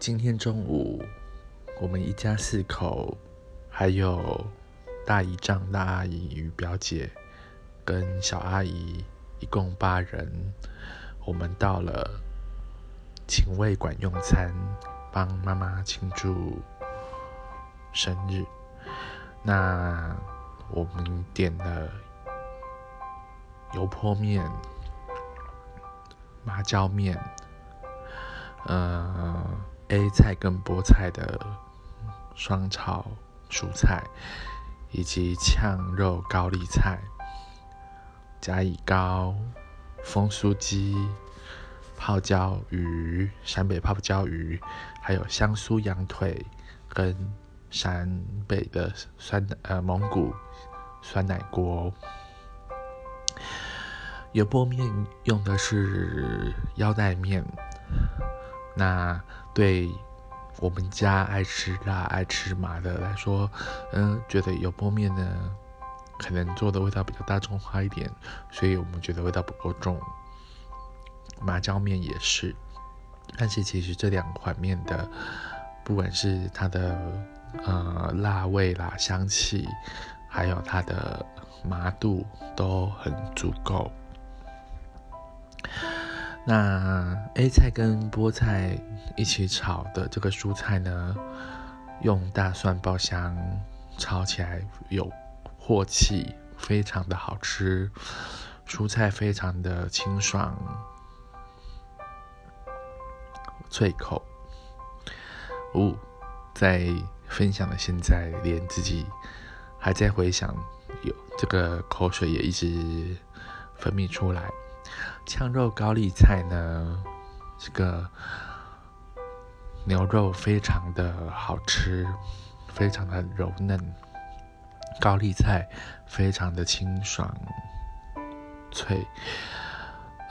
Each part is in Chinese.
今天中午，我们一家四口，还有大姨丈、大阿姨与表姐，跟小阿姨，一共八人，我们到了秦味馆用餐，帮妈妈庆祝生日。那我们点了油泼面、麻椒面，呃。A 菜跟菠菜的双炒蔬菜，以及炝肉高丽菜、甲乙糕、风酥鸡、泡椒鱼、陕北泡椒鱼，还有香酥羊腿跟陕北的酸呃蒙古酸奶锅。油泼面用的是腰带面。那对我们家爱吃辣、爱吃麻的来说，嗯，觉得油泼面呢，可能做的味道比较大众化一点，所以我们觉得味道不够重。麻椒面也是，但是其实这两款面的，不管是它的呃辣味啦、香气，还有它的麻度都很足够。那 A 菜跟菠菜一起炒的这个蔬菜呢，用大蒜爆香炒起来有镬气，非常的好吃，蔬菜非常的清爽脆口。哦，在分享的现在，连自己还在回想，有这个口水也一直分泌出来。炝肉高丽菜呢，这个牛肉非常的好吃，非常的柔嫩，高丽菜非常的清爽脆。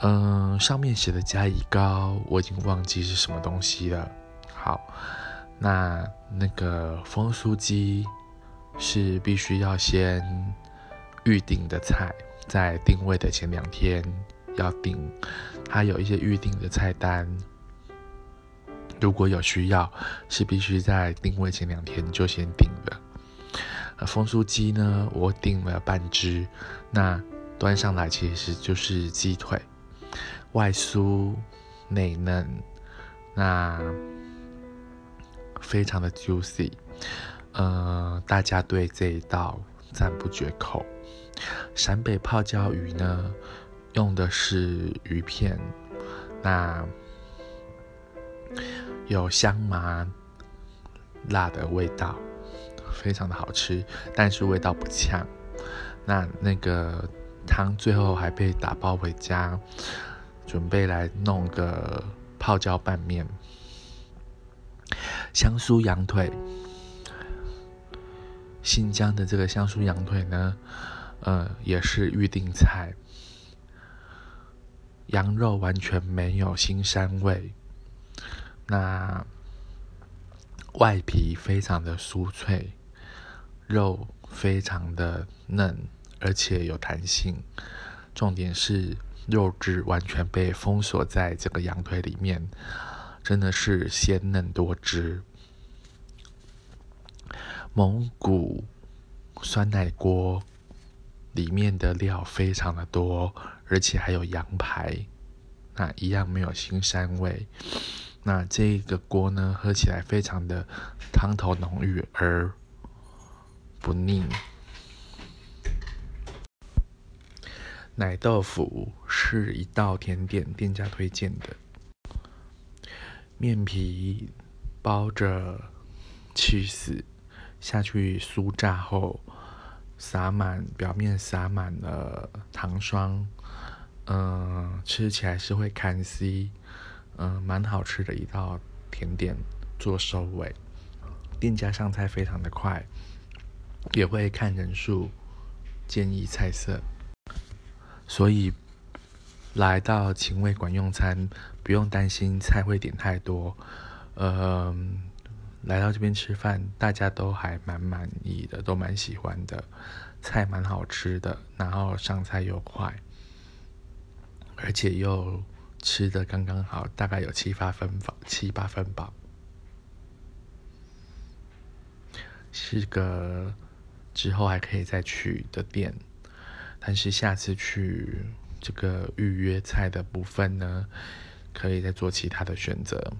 嗯，上面写的加乙糕，我已经忘记是什么东西了。好，那那个风酥鸡是必须要先预定的菜，在定位的前两天。要订，它有一些预定的菜单。如果有需要，是必须在定位前两天就先订的。风酥鸡呢，我订了半只，那端上来其实就是鸡腿，外酥内嫩，那非常的 juicy。呃，大家对这一道赞不绝口。陕北泡椒鱼呢？用的是鱼片，那有香麻辣的味道，非常的好吃，但是味道不呛。那那个汤最后还被打包回家，准备来弄个泡椒拌面。香酥羊腿，新疆的这个香酥羊腿呢，呃，也是预定菜。羊肉完全没有腥膻味，那外皮非常的酥脆，肉非常的嫩，而且有弹性。重点是肉质完全被封锁在这个羊腿里面，真的是鲜嫩多汁。蒙古酸奶锅里面的料非常的多。而且还有羊排，那一样没有腥膻味。那这个锅呢，喝起来非常的汤头浓郁而不腻。奶豆腐是一道甜点，店家推荐的。面皮包着 cheese 下去酥炸后，撒满表面撒满了糖霜。嗯，吃起来是会看 C，嗯，蛮好吃的一道甜点做收尾。店家上菜非常的快，也会看人数建议菜色，所以来到秦味馆用餐不用担心菜会点太多。嗯，来到这边吃饭大家都还蛮满意的都蛮喜欢的菜蛮好吃的然后上菜又快而且又吃的刚刚好大概有七八分饱七八分饱。是个之后还可以再去的店但是下次去这个预约菜的部分呢可以再做其他的选择。